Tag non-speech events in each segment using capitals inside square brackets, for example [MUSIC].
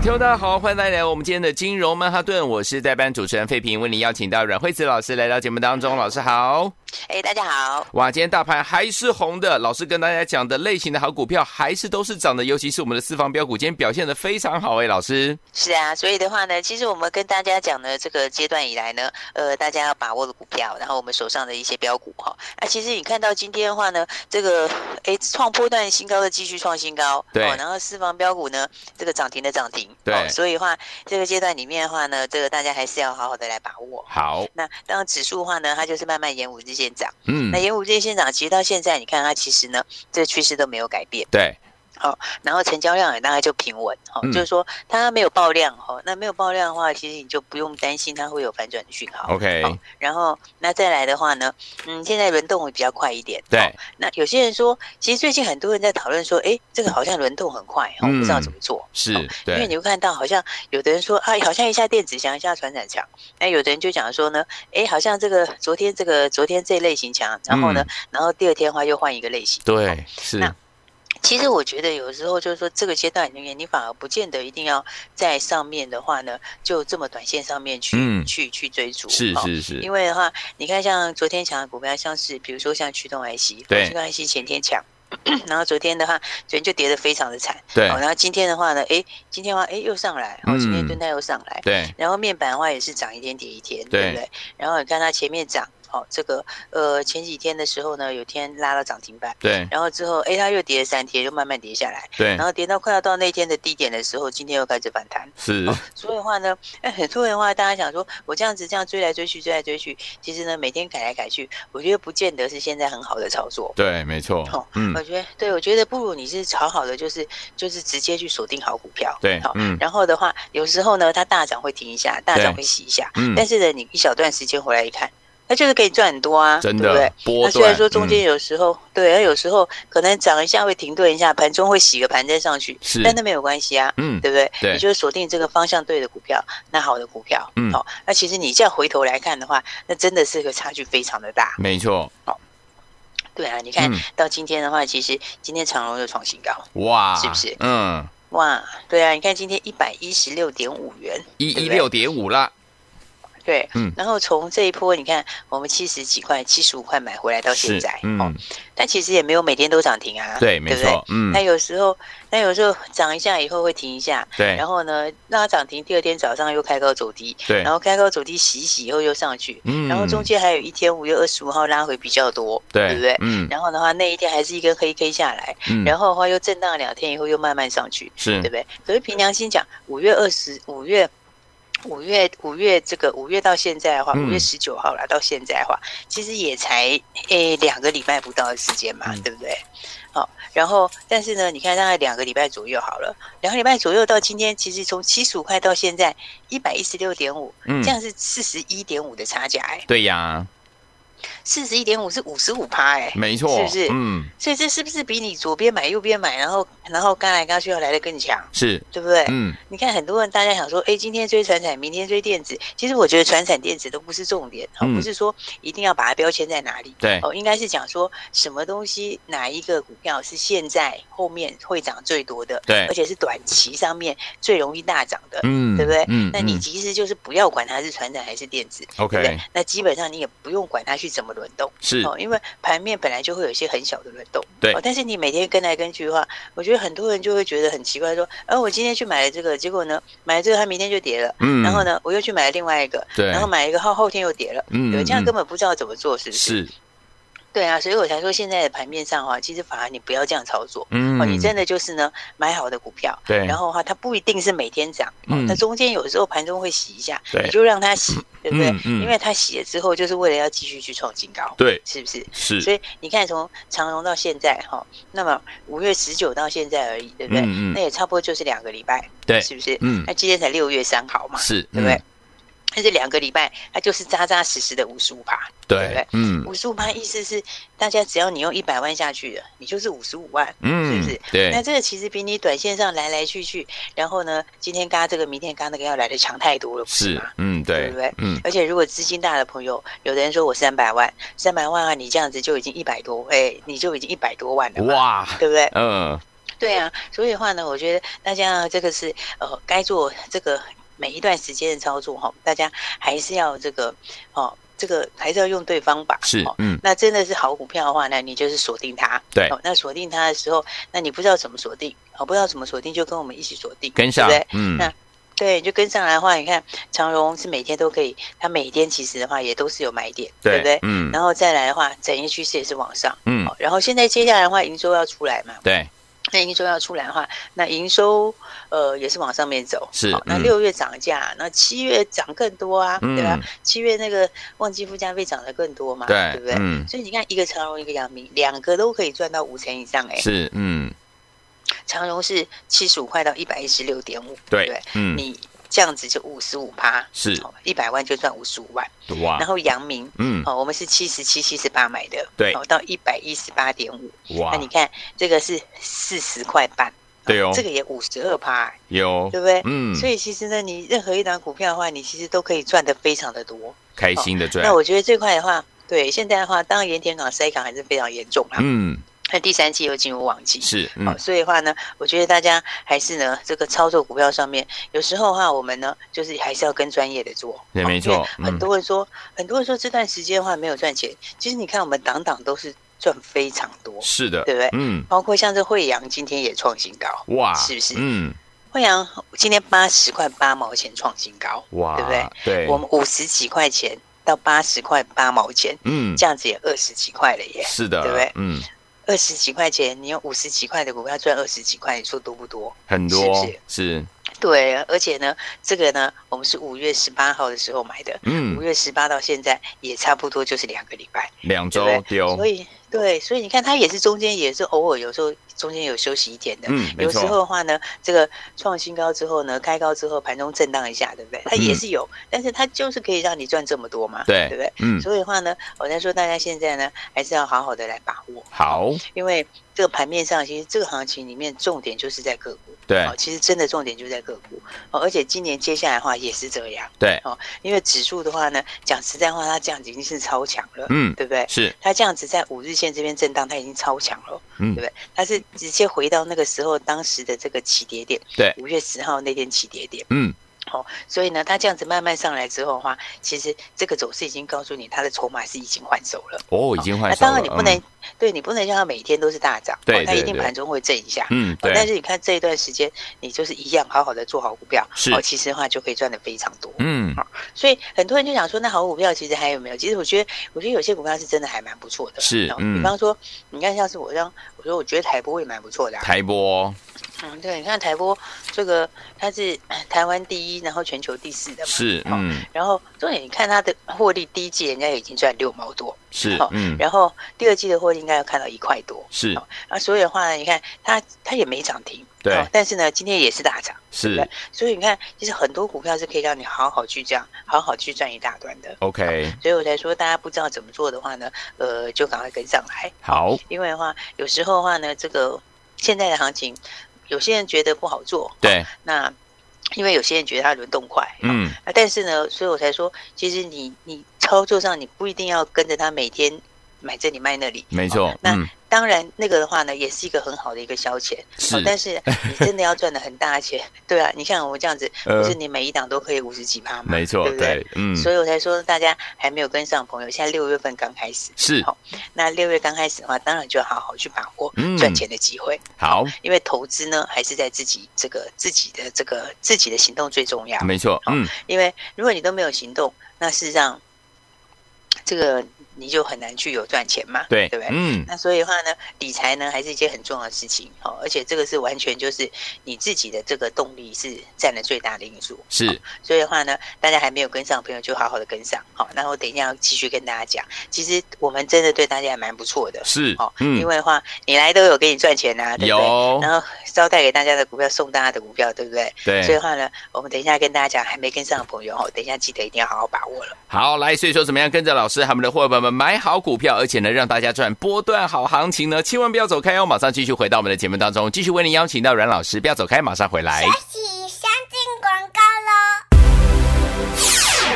听众大家好，欢迎大家来到我们今天的金融曼哈顿，我是代班主持人费平，为您邀请到阮惠慈老师来到节目当中，老师好。哎、欸，大家好！哇，今天大盘还是红的。老师跟大家讲的类型的好股票，还是都是涨的，尤其是我们的四房标股，今天表现的非常好。哎，老师。是啊，所以的话呢，其实我们跟大家讲的这个阶段以来呢，呃，大家要把握的股票，然后我们手上的一些标股哈。那、啊、其实你看到今天的话呢，这个哎创波段新高的继续创新高，对。然后四房标股呢，这个涨停的涨停，对。所以的话，这个阶段里面的话呢，这个大家还是要好好的来把握。好。那当然指数的话呢，它就是慢慢沿五日线涨，嗯。那盐湖县县长，其实到现在，你看他其实呢，这个趋势都没有改变。对，好，然后成交量也大概就平稳，好，就是说它没有爆量，哈，那没有爆量的话，其实你就不用担心它会有反转的讯号。OK，然后那再来的话呢，嗯，现在轮动会比较快一点。对，那有些人说，其实最近很多人在讨论说，哎，这个好像轮动很快，我不知道怎么做。是，因为你会看到，好像有的人说啊，好像一下电子强，一下传产强，那有的人就讲说呢，哎，好像这个昨天这个昨天这类型强，然后呢，然后第二天的话又换一个类型。对，是。那其实我觉得有时候就是说，这个阶段里面，你反而不见得一定要在上面的话呢，就这么短线上面去、嗯、去去追逐。是是是。因为的话，你看像昨天强的股票，像是比如说像驱动 IC，对，驱动 IC 前天强，[COUGHS] 然后昨天的话，昨天就跌得非常的惨。对。然后今天的话呢，哎，今天的话，哎，又上来，然后今天敦泰又上来。对。然后面板的话也是涨一天跌一天，对，对不对？然后你看它前面涨。好、哦，这个呃前几天的时候呢，有天拉到涨停板，对，然后之后哎，它又跌了三天，又慢慢跌下来，对，然后跌到快要到那天的低点的时候，今天又开始反弹，是、哦，所以的话呢，哎，很多人的话，大家想说，我这样子这样追来追去，追来追去，其实呢，每天改来改去，我觉得不见得是现在很好的操作，对，没错，哦，嗯，我觉得，对，我觉得不如你是炒好的，就是就是直接去锁定好股票，对，好、哦，嗯，然后的话，有时候呢，它大涨会停一下，大涨会洗一下，嗯，但是呢，你一小段时间回来一看。它就是可以赚很多啊，真的对不对？那虽然说中间有时候，嗯、对，它有时候可能涨一下会停顿一下，盘中会洗个盘再上去，是，但那没有关系啊，嗯，对不对？对，你就是锁定这个方向对的股票，那好的股票，嗯，好、哦，那其实你这样回头来看的话，那真的是个差距非常的大，没错，好、哦，对啊，你看、嗯、到今天的话，其实今天长隆又创新高，哇，是不是？嗯，哇，对啊，你看今天一百一十六点五元，一一六点五了。对，嗯，然后从这一波，你看我们七十几块、七十五块买回来到现在，嗯、哦，但其实也没有每天都涨停啊，对，没错，嗯，那有时候，那有时候涨一下以后会停一下，对，然后呢，让它涨停，第二天早上又开高走低，对，然后开高走低洗一洗以后又上去，嗯，然后中间还有一天五月二十五号拉回比较多，对，对不对？嗯，然后的话那一天还是一根黑 K 下来，嗯，然后的话又震荡两天以后又慢慢上去，是，对不对？可是凭良心讲，五月二十五月。五月五月这个五月到现在的话，五月十九号了，到现在的话，其实也才诶两个礼拜不到的时间嘛，嗯、对不对？好，然后但是呢，你看大概两个礼拜左右好了，两个礼拜左右到今天，其实从七十五块到现在一百一十六点五，这样是四十一点五的差价哎。对呀。四十一点五是五十五趴哎，没错，是不是？嗯，所以这是不是比你左边买右边买，然后然后刚来刚去要来的更强？是，对不对？嗯，你看很多人大家想说，哎，今天追传产，明天追电子，其实我觉得传产电子都不是重点，哦，不是说一定要把它标签在哪里，对，哦，应该是讲说什么东西哪一个股票是现在后面会涨最多的，对，而且是短期上面最容易大涨的，嗯，对不对？嗯，那你其实就是不要管它是传产还是电子，OK？那基本上你也不用管它去怎么轮动。是哦，因为盘面本来就会有一些很小的轮动，对、哦。但是你每天跟来跟去的话，我觉得很多人就会觉得很奇怪，说，呃，我今天去买了这个，结果呢，买了这个，它明天就跌了，嗯。然后呢，我又去买了另外一个，对。然后买一个后后天又跌了，嗯，对，这样根本不知道怎么做，是不是？是。对啊，所以我才说现在的盘面上的话，其实反而你不要这样操作，嗯，哦，你真的就是呢，买好的股票，对，然后的话它不一定是每天涨，嗯，它中间有时候盘中会洗一下，对，你就让它洗，[LAUGHS] 对不对？嗯，嗯，因为他洗了之后，就是为了要继续去创新高，对，是不是？是，所以你看从长荣到现在哈，那么五月十九到现在而已，对不对？嗯，嗯，那也差不多就是两个礼拜，对，是不是？嗯，那今天才六月三号嘛，是，对不对？但是两个礼拜，它就是扎扎实实的五十五趴，对不对？嗯，五十五趴意思是，大家只要你用一百万下去了，你就是五十五万，嗯，是不是？对。那这个其实比你短线上来来去去，然后呢，今天嘎这个，明天嘎那个要来的强太多了，不是吗？嗯，对，对不对？嗯。而且如果资金大的朋友，有的人说我三百万，三百万啊，你这样子就已经一百多，哎，你就已经一百多万了，哇，对不对？嗯，对啊。所以的话呢，我觉得大家这个是呃，该做这个。每一段时间的操作哈，大家还是要这个哦，这个还是要用对方法。是，嗯，那真的是好股票的话，那你就是锁定它。对，那锁定它的时候，那你不知道怎么锁定，哦，不知道怎么锁定，就跟我们一起锁定，跟上，对不对？嗯，那对，就跟上来的话，你看长荣是每天都可以，它每天其实的话也都是有买点，对，对不对？嗯，然后再来的话，整个趋势也是往上，嗯，然后现在接下来的话，营收要出来嘛，对。那营收要出来的话，那营收呃也是往上面走，是。哦、那六月涨价，嗯、那七月涨更多啊，嗯、对吧？七月那个旺季附加费涨得更多嘛，对，对不对？嗯。所以你看，一个长荣，一个阳明，两个都可以赚到五成以上哎、欸。是，嗯。长荣是七十五块到一百一十六点五，对对，嗯。你。这样子就五十五趴，是一百万就赚五十五万，哇！然后阳明，嗯，哦，我们是七十七、七十八买的，对，哦，到一百一十八点五，哇！那你看这个是四十块半，对哦，这个也五十二趴，有，对不对？嗯，所以其实呢，你任何一档股票的话，你其实都可以赚得非常的多，开心的赚。那我觉得这块的话，对，现在的话，当然盐田港塞港还是非常严重啊，嗯。那第三季又进入旺季，是，嗯、哦，所以的话呢，我觉得大家还是呢，这个操作股票上面，有时候的话，我们呢，就是还是要跟专业的做，也没错。很多人说，嗯、很多人说这段时间的话没有赚钱，其实你看我们档档都是赚非常多，是的，对不对？嗯，包括像这惠阳今天也创新高，哇，是不是？嗯，惠阳今天八十块八毛钱创新高，哇，对不对？对，我们五十几块钱到八十块八毛钱，嗯，这样子也二十几块了耶，是的，对不对？嗯。二十几块钱，你用五十几块的股票赚二十几块，你说多不多？很多，是不是？是。对，而且呢，这个呢，我们是五月十八号的时候买的，嗯，五月十八到现在也差不多就是两个礼拜，两周丢。所以，对，所以你看，它也是中间也是偶尔有时候。中间有休息一天的，嗯，有时候的话呢，这个创新高之后呢，开高之后盘中震荡一下，对不对？它也是有，但是它就是可以让你赚这么多嘛，对，对不对？嗯，所以的话呢，我在说大家现在呢，还是要好好的来把握，好，因为这个盘面上，其实这个行情里面重点就是在个股，对，其实真的重点就在个股，哦，而且今年接下来的话也是这样，对，哦，因为指数的话呢，讲实在话，它这样子已经是超强了，嗯，对不对？是，它这样子在五日线这边震荡，它已经超强了，嗯，对不对？它是。直接回到那个时候，当时的这个起跌点，对，五月十号那天起跌点，嗯，好、哦，所以呢，它这样子慢慢上来之后的话，其实这个走势已经告诉你，它的筹码是已经换手了，哦，已经换手了。那当然你不能，嗯、对你不能让它每天都是大涨，对，它、哦、一定盘中会震一下，嗯，对。但是你看这一段时间，你就是一样好好的做好股票，是，哦，其实的话就可以赚的非常多，嗯，好、哦。所以很多人就想说，那好股票其实还有没有？其实我觉得，我觉得有些股票是真的还蛮不错的，是，嗯。比方说，你看像是我让。我说我觉得台波也蛮不错的、啊。台玻，嗯，对，你看台波这个，它是台湾第一，然后全球第四的嘛。是，嗯。然后重点，你看它的获利，第一季人家已经赚六毛多。是，嗯。然后第二季的获利应该要看到一块多。是。啊，所以的话呢，你看它它也没涨停。对。但是呢，今天也是大涨。是。对。所以你看，其实很多股票是可以让你好好去这样，好好去赚一大段的。OK。所以我才说，大家不知道怎么做的话呢，呃，就赶快跟上来。好。因为的话，有时候。的话呢，这个现在的行情，有些人觉得不好做，对，那因为有些人觉得它轮动快，嗯，啊，但是呢，所以我才说，其实你你操作上你不一定要跟着它每天买这里卖那里，没错，那。嗯当然，那个的话呢，也是一个很好的一个消遣。是、哦，但是你真的要赚的很大钱，[LAUGHS] 对啊。你像我这样子，不是你每一档都可以五十几趴吗？没错，对不对？对嗯。所以我才说，大家还没有跟上朋友，现在六月份刚开始，是。好、哦，那六月刚开始的话，当然就要好好去把握赚钱的机会。嗯、好，因为投资呢，还是在自己这个自己的这个自己的行动最重要。没错，嗯、哦。因为如果你都没有行动，那事实上，这个。你就很难去有赚钱嘛，对对不对？嗯，那所以的话呢，理财呢还是一件很重要的事情，好，而且这个是完全就是你自己的这个动力是占了最大的因素。是，所以的话呢，大家还没有跟上的朋友就好好的跟上，好，那我等一下要继续跟大家讲，其实我们真的对大家还蛮不错的，是，哦，嗯，因为的话你来都有给你赚钱呐、啊，对不对？有，然后招待给大家的股票送大家的股票，对不对？对，所以的话呢，我们等一下跟大家讲，还没跟上的朋友哦，等一下记得一定要好好把握了。好，来，所以说怎么样跟着老师他们的伙伴们买好股票，而且呢让大家赚波段好行情呢？千万不要走开哦，马上继续回到我们的节目当中，继续为您邀请到阮老师，不要走开，马上回来。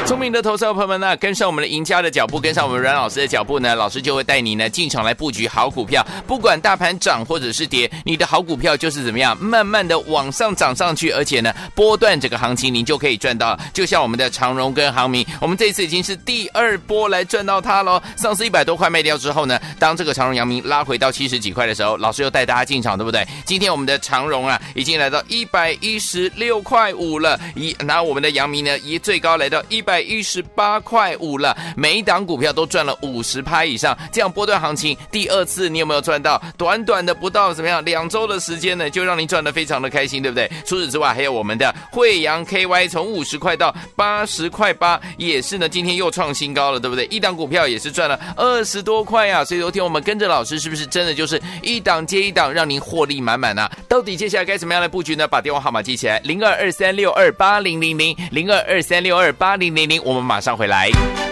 聪明的投资朋友们呢，跟上我们的赢家的脚步，跟上我们阮老师的脚步呢，老师就会带你呢进场来布局好股票。不管大盘涨或者是跌，你的好股票就是怎么样，慢慢的往上涨上去，而且呢波段这个行情您就可以赚到。就像我们的长荣跟航明，我们这次已经是第二波来赚到它喽。上次一百多块卖掉之后呢，当这个长荣、阳明拉回到七十几块的时候，老师又带大家进场，对不对？今天我们的长荣啊，已经来到一百一十六块五了，一拿我们的阳明呢，一最高来到一百。一十八块五了，每一档股票都赚了五十趴以上，这样波段行情第二次你有没有赚到？短短的不到怎么样两周的时间呢，就让你赚得非常的开心，对不对？除此之外，还有我们的惠阳 KY 从五十块到八十块八，也是呢，今天又创新高了，对不对？一档股票也是赚了二十多块啊，所以昨天我们跟着老师，是不是真的就是一档接一档，让您获利满满啊？到底接下来该怎么样来布局呢？把电话号码记起来，零二二三六二八零零零零二二三六二八零零我们马上回来。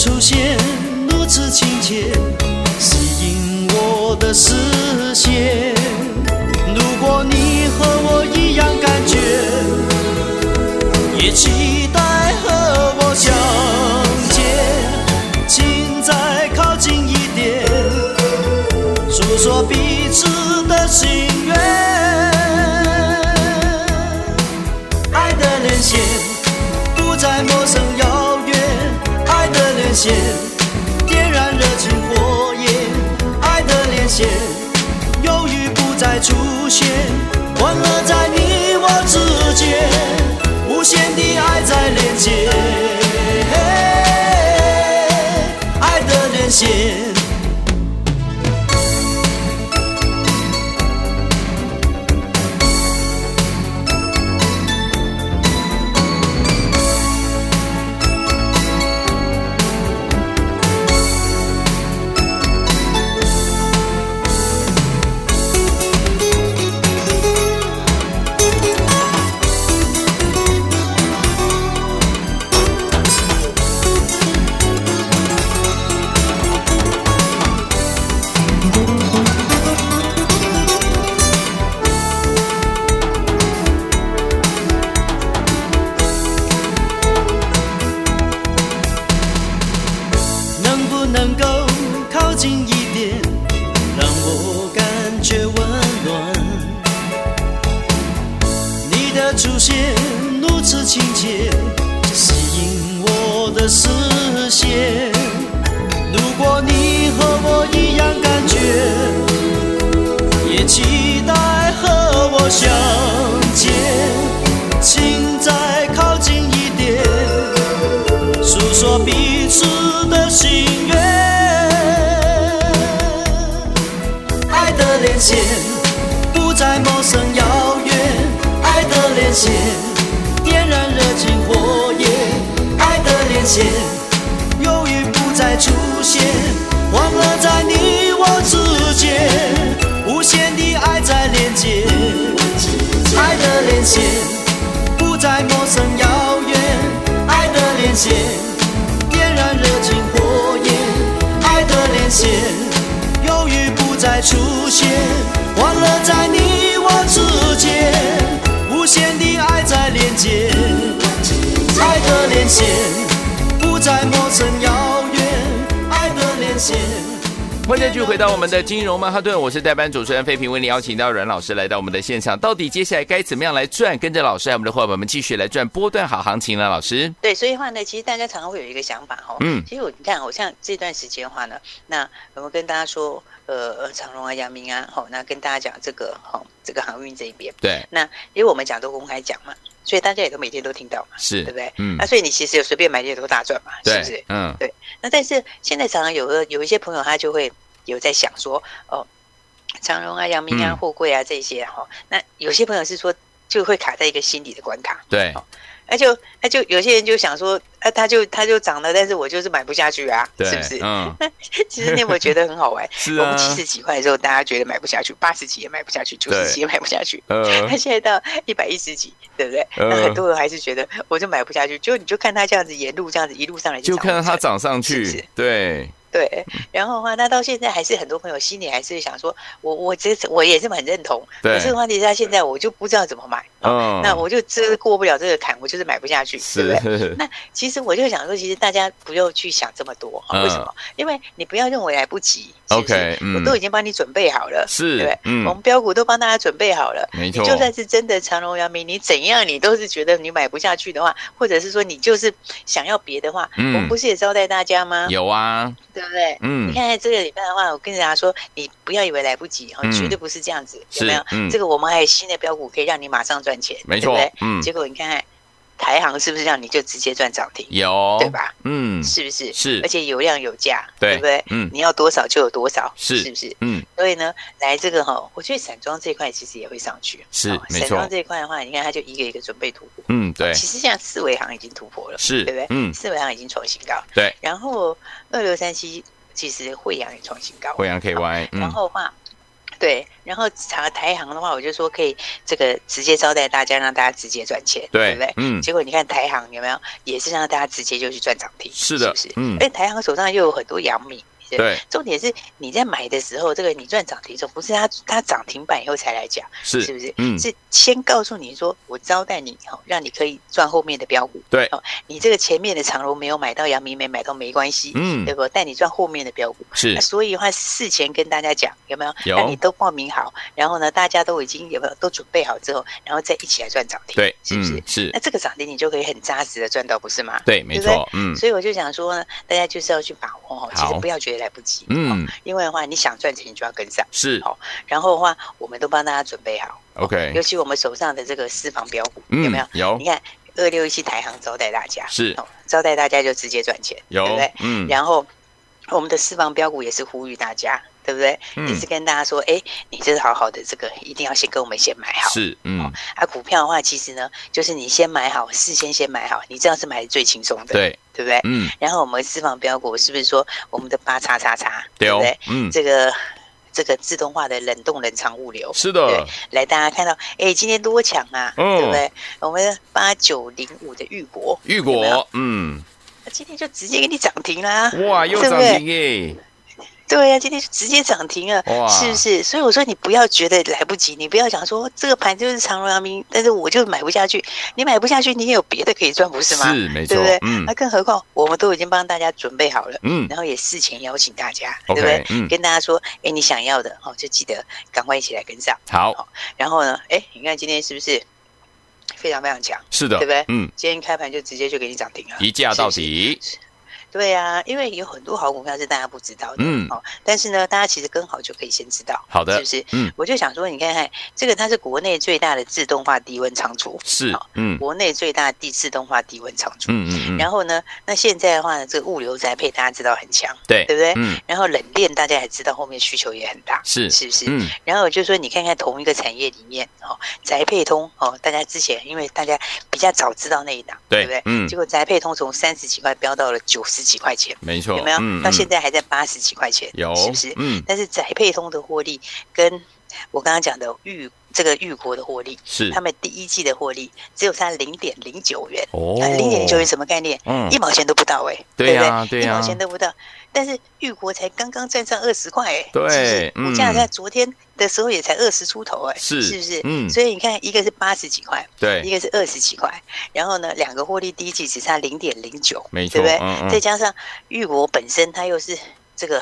出现如此亲切，吸引我的视线。如果你和我一样感觉，也期待和我相见，请再靠近一点，诉说彼此的心的连线。再出现，欢乐在你我之间，无限的爱在连接，爱的连线不再陌生遥远，爱的连线点燃热情火焰，爱的连线犹豫不再出现，欢乐在你我之间，无限的爱在连接，爱的连线不再陌生遥远。欢迎继续回到我们的金融曼哈顿，我是代班主持人费平，为你邀请到阮老师来到我们的现场。到底接下来该怎么样来赚？跟着老师，我们的伙伴们继续来赚波段好行情呢。老师，对，所以的话呢，其实大家常常会有一个想法哈，嗯，其实我你看，我像这段时间的话呢，那我们跟大家说，呃，长荣啊、阳明啊，好，那跟大家讲这个，好，这个航运这一边，对，那因为我们讲都公开讲嘛。所以大家也都每天都听到嘛，是对不对？嗯，那所以你其实有随便买点都大赚嘛，是不是？嗯，对。那但是现在常常有个有一些朋友他就会有在想说，哦，长荣啊、阳明啊、货柜啊这些哈、嗯，那有些朋友是说就会卡在一个心理的关卡，对。那就那就有些人就想说，啊，他就他就涨了，但是我就是买不下去啊，是不是？嗯，[LAUGHS] 其实你有没有觉得很好玩？[LAUGHS] 是啊。我们七十几块的时候，大家觉得买不下去，八十几也买不下去，九十几也买不下去。嗯。[LAUGHS] 他现在到一百一十几，对不对？那很多人还是觉得我就买不下去，就你就看他这样子沿路这样子一路上来，就看到他涨上去？对。对，然后的话，那到现在还是很多朋友心里还是想说，我我这我也是很认同，可是问题是，他现在我就不知道怎么买，嗯，那我就这过不了这个坎，我就是买不下去，是对不对？那其实我就想说，其实大家不用去想这么多，为什么？因为你不要认为来不及，OK，我都已经帮你准备好了，是，对，嗯，我们标股都帮大家准备好了，没错，就算是真的长荣阳明，你怎样你都是觉得你买不下去的话，或者是说你就是想要别的话，我们不是也招待大家吗？有啊。对不对？嗯，你看这个礼拜的话，我跟大家说，你不要以为来不及哦，绝对不是这样子，有没有？嗯，这个我们还有新的标股可以让你马上赚钱，没错，嗯。结果你看看台行是不是这样，你就直接赚涨停？有，对吧？嗯，是不是？是，而且有量有价，对不对？嗯，你要多少就有多少，是，是不是？嗯。所以呢，来这个哈，我觉得散装这一块其实也会上去，是，散装这一块的话，你看它就一个一个准备突破，嗯，对。其实现在四维行已经突破了，是，对不对？嗯，四维行已经创新高，对。然后二六三七其实惠阳也创新高，惠阳 KY。然后的话，对，然后查台行的话，我就说可以这个直接招待大家，让大家直接赚钱，对不对？嗯。结果你看台行有没有，也是让大家直接就去赚涨停，是的，是不是？嗯。哎，台行手上又有很多阳明。对，重点是你在买的时候，这个你赚涨停时候，不是它它涨停板以后才来讲，是是不是？嗯，是先告诉你说，我招待你哈，让你可以赚后面的标股。对，哦，你这个前面的长龙没有买到，阳明没买到没关系，嗯，对不？带你赚后面的标股是。所以的话，事前跟大家讲有没有？有，让你都报名好，然后呢，大家都已经有没有都准备好之后，然后再一起来赚涨停，对，是不是？是。那这个涨停你就可以很扎实的赚到，不是吗？对，没错，嗯。所以我就想说呢，大家就是要去把握哦，其实不要觉得。来不及，嗯，因为的话，你想赚钱，你就要跟上，是好。然后的话，我们都帮大家准备好，OK。尤其我们手上的这个私房标股，有没有？有。你看二六一七台行招待大家，是哦招待大家就直接赚钱，对不对？嗯。然后我们的私房标股也是呼吁大家，对不对？也是跟大家说，哎，你这是好好的，这个一定要先跟我们先买好，是，嗯。啊，股票的话，其实呢，就是你先买好，事先先买好，你这样是买的最轻松的，对。对不对？嗯，然后我们私房标股是不是说我们的八叉叉叉，对不对？嗯，这个这个自动化的冷冻冷藏物流，是的。对，来大家看到，哎，今天多强啊，对不对？我们八九零五的玉国，玉国，嗯，今天就直接给你涨停啦，哇，又涨停耶！对呀、啊，今天就直接涨停了，是不是？所以我说你不要觉得来不及，你不要想说这个盘就是长荣阳明，但是我就买不下去。你买不下去，你也有别的可以赚，不是吗？是，没错，对不对？嗯。那更何况我们都已经帮大家准备好了，嗯，然后也事前邀请大家，嗯、对不对？嗯。跟大家说，哎，你想要的哦，就记得赶快一起来跟上。好。然后呢，哎，你看今天是不是非常非常强，是的，对不对？嗯，今天开盘就直接就给你涨停了，一价到底。是是对啊，因为有很多好股票是大家不知道的，嗯，哦，但是呢，大家其实跟好就可以先知道，好的，是不是？嗯，我就想说，你看看这个，它是国内最大的自动化低温仓储，是，哦、嗯，国内最大的自动化低温仓储，嗯嗯嗯，然后呢，那现在的话呢，这个物流宅配大家知道很强，对，对不对？嗯，然后冷链大家也知道后面需求也很大，是，是不是？嗯，然后就说你看看同一个产业里面，哦，宅配通，哦，大家之前因为大家比较早知道那一档，对，对不对？嗯，结果宅配通从三十几块飙到了九十几块钱，没错。有没有？嗯、到现在还在八十几块钱，有是不是？嗯。但是宅配通的获利，跟我刚刚讲的玉这个玉国的获利，是他们第一季的获利只有差零点零九元哦，零点零九元什么概念？嗯，一毛钱都不到哎、欸，对呀、啊，对呀、啊，一毛钱都不到。但是玉国才刚刚站上二十块哎，对，是不是？股价在昨天的时候也才二十出头哎、欸，是是不是？嗯，所以你看，一个是八十几块，对，一个是二十几块，然后呢，两个获利第一季只差零点零九，没错，对不对？嗯嗯、再加上玉国本身它又是这个。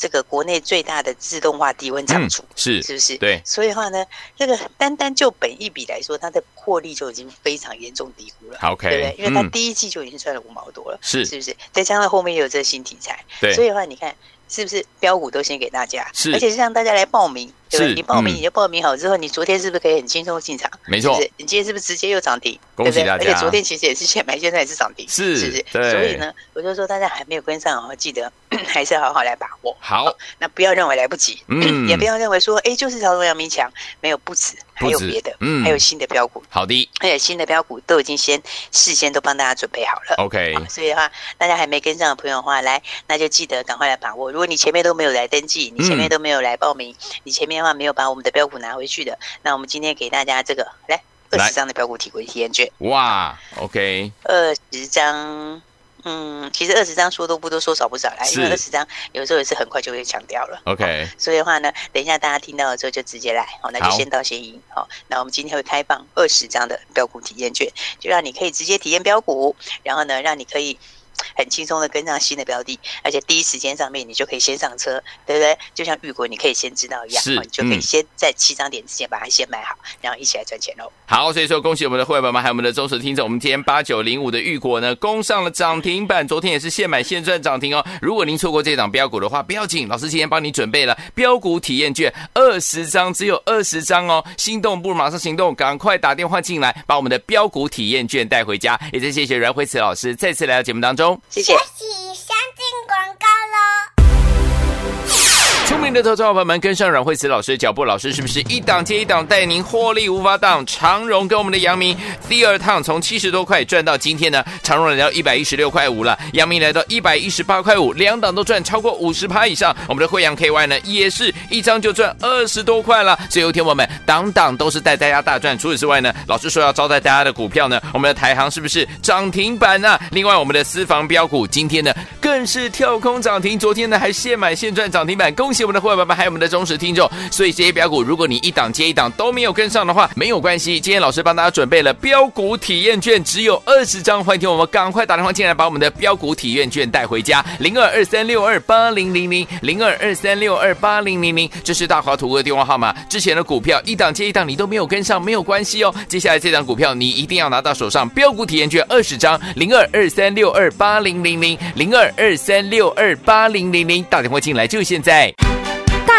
这个国内最大的自动化低温仓储、嗯、是是不是？对，所以的话呢，这个单单就本一笔来说，它的获利就已经非常严重低估了。OK，对不对？因为它第一季就已经赚了五毛多了，是、嗯、是不是？再加上后面又有这个新题材，对，所以的话，你看是不是标股都先给大家？是，而且是让大家来报名，是你报名，嗯、你就报名好之后，你昨天是不是可以很轻松进场？没错，你今天是不是直接又涨停？恭喜大家！而且昨天其实也是现买，现在也是涨停，是是不是？对。所以呢，我就说大家还没有跟上哦，记得 [CLEARS THROAT] 还是好好来把握。好，哦、那不要认为来不及，嗯，[CLEARS THROAT] 也不要认为说，哎，就是长荣阳明强，没有不止，还有别的，嗯，还有新的标股。好的，而且新的标股都已经先事先都帮大家准备好了。OK，所以的话，大家还没跟上的朋友的话，来，那就记得赶快来把握。如果你前面都没有来登记，你前面都没有来报名，嗯、你前面的话没有把我们的标股拿回去的，那我们今天给大家这个来二十张的标股体体验券。哇，OK，二十张。嗯，其实二十张说多不多，说少不少啦，因为二十张有时候也是很快就会抢掉了。OK，所以的话呢，等一下大家听到了之后就直接来，好，那就先到先赢。好，那我们今天会开放二十张的标股体验券，就让你可以直接体验标股，然后呢，让你可以。很轻松的跟上新的标的，而且第一时间上面你就可以先上车，对不对？就像玉国，你可以先知道一样，是，你就可以先在起涨点之前把它先买好，然后一起来赚钱喽。好，所以说恭喜我们的会员们，还有我们的忠实听众，我们今天八九零五的玉国呢攻上了涨停板，昨天也是现买现赚涨停哦。如果您错过这档标股的话，不要紧，老师今天帮你准备了标股体验券二十张，只有二十张哦。心动不如马上行动，赶快打电话进来，把我们的标股体验券带回家。也再谢谢阮慧慈老师再次来到节目当中，谢谢。聪明的投资者朋友们，跟上阮慧慈老师的脚步，老师是不是一档接一档带您获利无法挡？长荣跟我们的阳明第二趟从七十多块赚到今天呢，长荣来到一百一十六块五了，阳明来到一百一十八块五，两档都赚超过五十趴以上。我们的惠阳 KY 呢，也是一张就赚二十多块了。所以有天我们档档都是带大家大赚。除此之外呢，老师说要招待大家的股票呢，我们的台航是不是涨停板呢、啊？另外我们的私房标股今天呢更是跳空涨停，昨天呢还现买现赚涨停板，恭喜！我们的会员们还有我们的忠实听众，所以这些标股，如果你一档接一档都没有跟上的话，没有关系。今天老师帮大家准备了标股体验券，只有二十张，欢迎听我们赶快打电话进来，把我们的标股体验券带回家。零二二三六二八零零零零二二三六二八零零零，这是大华图的电话号码。之前的股票一档接一档，你都没有跟上，没有关系哦。接下来这档股票你一定要拿到手上，标股体验券二十张，零二二三六二八零零零零二二三六二八零零零，打电话进来就现在。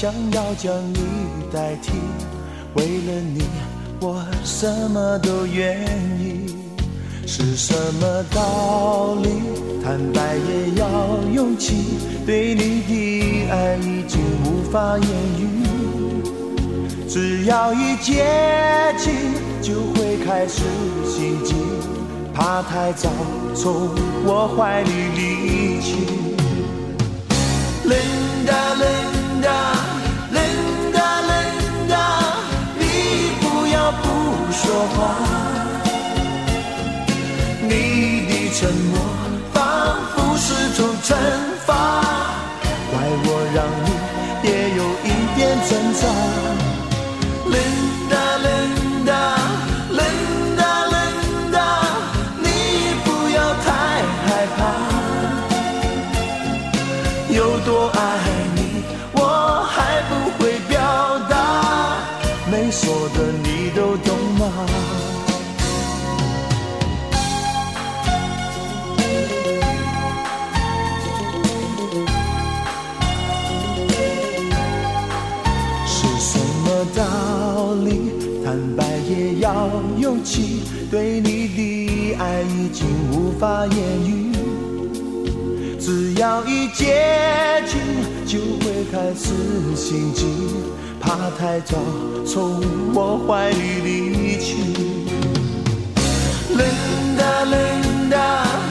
想要将你代替。为了你，我什么都愿意。是什么道理？坦白也要勇气。对你的爱已经无法言语，只要一接近，就会开始心悸。怕太早从我怀里离去 Linda，Linda Linda 说话，你的沉默仿佛是种惩罚，怪我让你也有一点挣扎。要。勇气对你的爱已经无法言语，只要一接近就会开始心悸，怕太早从我怀里离去。冷的冷的。